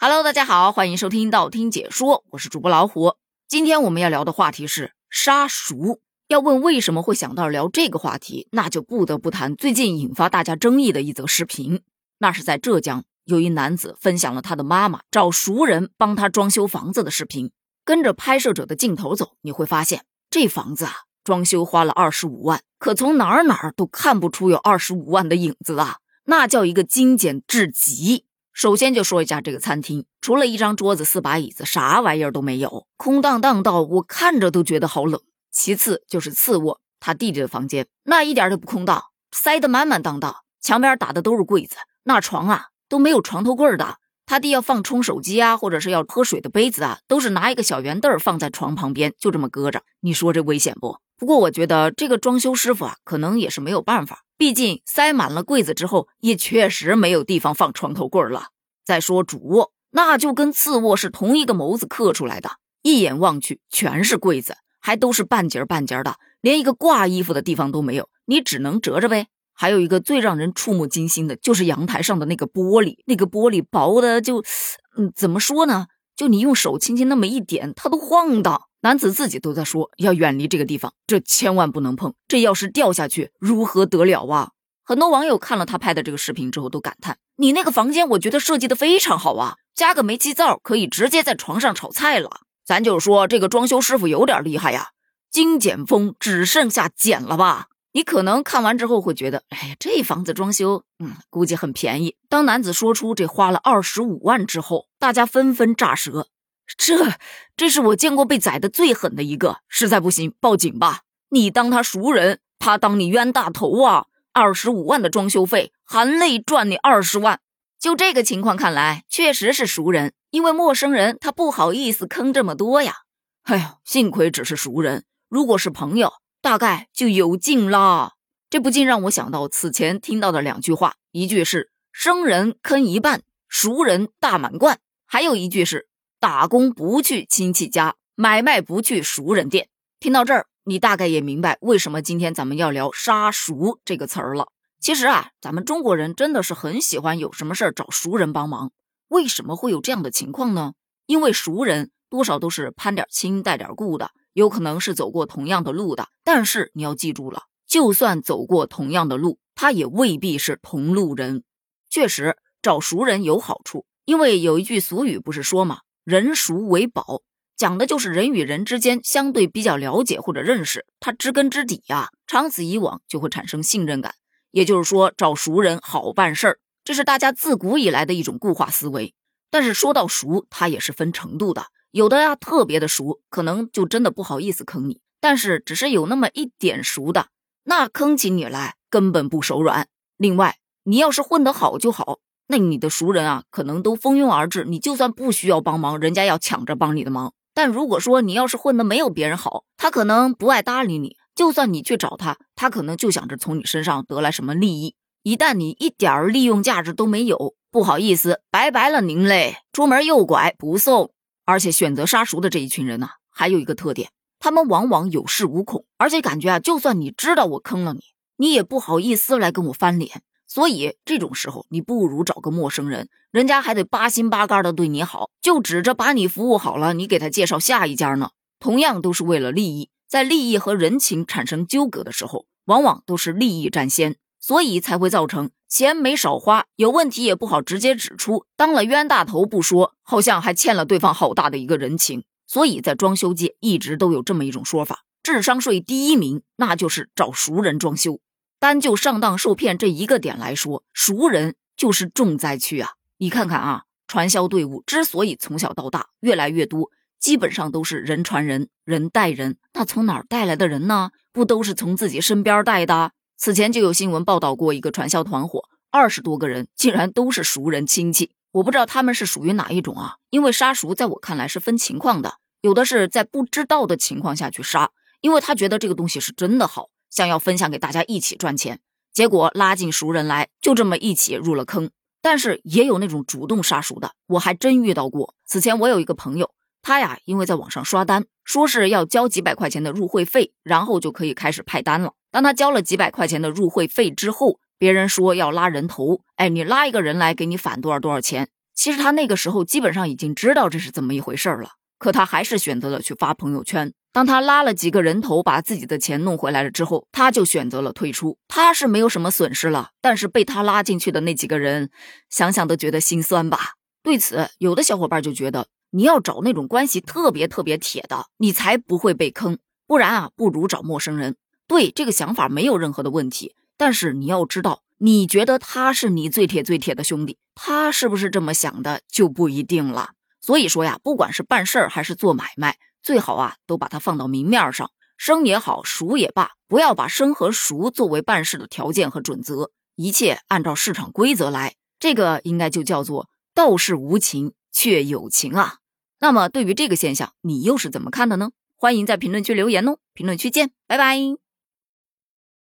Hello，大家好，欢迎收听道听解说，我是主播老虎。今天我们要聊的话题是杀熟。要问为什么会想到聊这个话题，那就不得不谈最近引发大家争议的一则视频。那是在浙江，有一男子分享了他的妈妈找熟人帮他装修房子的视频。跟着拍摄者的镜头走，你会发现这房子啊，装修花了二十五万，可从哪儿哪儿都看不出有二十五万的影子啊，那叫一个精简至极。首先就说一下这个餐厅，除了一张桌子、四把椅子，啥玩意儿都没有，空荡荡到我看着都觉得好冷。其次就是次卧，他弟弟的房间，那一点都不空荡，塞得满满当当，墙边打的都是柜子，那床啊都没有床头柜的。他弟要放充手机啊，或者是要喝水的杯子啊，都是拿一个小圆凳放在床旁边，就这么搁着。你说这危险不？不过我觉得这个装修师傅啊，可能也是没有办法。毕竟塞满了柜子之后，也确实没有地方放床头柜了。再说主卧，那就跟次卧是同一个模子刻出来的，一眼望去全是柜子，还都是半截半截的，连一个挂衣服的地方都没有，你只能折着呗。还有一个最让人触目惊心的，就是阳台上的那个玻璃，那个玻璃薄的就，嗯，怎么说呢？就你用手轻轻那么一点，它都晃荡。男子自己都在说要远离这个地方，这千万不能碰。这要是掉下去，如何得了啊？很多网友看了他拍的这个视频之后，都感叹：“你那个房间，我觉得设计的非常好啊，加个煤气灶，可以直接在床上炒菜了。”咱就说这个装修师傅有点厉害呀，精简风只剩下简了吧？你可能看完之后会觉得：“哎呀，这房子装修，嗯，估计很便宜。”当男子说出这花了二十五万之后，大家纷纷炸舌。这，这是我见过被宰的最狠的一个，实在不行报警吧！你当他熟人，他当你冤大头啊！二十五万的装修费，含泪赚你二十万。就这个情况看来，确实是熟人，因为陌生人他不好意思坑这么多呀。哎呦，幸亏只是熟人，如果是朋友，大概就有劲啦。这不禁让我想到此前听到的两句话，一句是生人坑一半，熟人大满贯，还有一句是。打工不去亲戚家，买卖不去熟人店。听到这儿，你大概也明白为什么今天咱们要聊“杀熟”这个词儿了。其实啊，咱们中国人真的是很喜欢有什么事儿找熟人帮忙。为什么会有这样的情况呢？因为熟人多少都是攀点亲带点故的，有可能是走过同样的路的。但是你要记住了，就算走过同样的路，他也未必是同路人。确实，找熟人有好处，因为有一句俗语不是说吗？人熟为宝，讲的就是人与人之间相对比较了解或者认识，他知根知底呀，长此以往就会产生信任感。也就是说，找熟人好办事儿，这是大家自古以来的一种固化思维。但是说到熟，它也是分程度的，有的呀特别的熟，可能就真的不好意思坑你；但是只是有那么一点熟的，那坑起你来根本不手软。另外，你要是混得好就好。那你的熟人啊，可能都蜂拥而至，你就算不需要帮忙，人家要抢着帮你的忙。但如果说你要是混的没有别人好，他可能不爱搭理你，就算你去找他，他可能就想着从你身上得来什么利益。一旦你一点儿利用价值都没有，不好意思，拜拜了您嘞，出门右拐不送。而且选择杀熟的这一群人呢，还有一个特点，他们往往有恃无恐，而且感觉啊，就算你知道我坑了你，你也不好意思来跟我翻脸。所以这种时候，你不如找个陌生人，人家还得八心八肝的对你好，就指着把你服务好了，你给他介绍下一家呢。同样都是为了利益，在利益和人情产生纠葛的时候，往往都是利益占先，所以才会造成钱没少花，有问题也不好直接指出，当了冤大头不说，好像还欠了对方好大的一个人情。所以在装修界一直都有这么一种说法：智商税第一名，那就是找熟人装修。单就上当受骗这一个点来说，熟人就是重灾区啊！你看看啊，传销队伍之所以从小到大越来越多，基本上都是人传人，人带人。那从哪儿带来的人呢？不都是从自己身边带的？此前就有新闻报道过一个传销团伙，二十多个人竟然都是熟人亲戚。我不知道他们是属于哪一种啊？因为杀熟在我看来是分情况的，有的是在不知道的情况下去杀，因为他觉得这个东西是真的好。想要分享给大家一起赚钱，结果拉进熟人来，就这么一起入了坑。但是也有那种主动杀熟的，我还真遇到过。此前我有一个朋友，他呀，因为在网上刷单，说是要交几百块钱的入会费，然后就可以开始派单了。当他交了几百块钱的入会费之后，别人说要拉人头，哎，你拉一个人来给你返多少多少钱。其实他那个时候基本上已经知道这是怎么一回事了，可他还是选择了去发朋友圈。当他拉了几个人头，把自己的钱弄回来了之后，他就选择了退出。他是没有什么损失了，但是被他拉进去的那几个人，想想都觉得心酸吧。对此，有的小伙伴就觉得，你要找那种关系特别特别铁的，你才不会被坑。不然啊，不如找陌生人。对这个想法没有任何的问题，但是你要知道，你觉得他是你最铁最铁的兄弟，他是不是这么想的就不一定了。所以说呀，不管是办事儿还是做买卖。最好啊，都把它放到明面上，生也好，熟也罢，不要把生和熟作为办事的条件和准则，一切按照市场规则来，这个应该就叫做道是无情却有情啊。那么对于这个现象，你又是怎么看的呢？欢迎在评论区留言哦，评论区见，拜拜。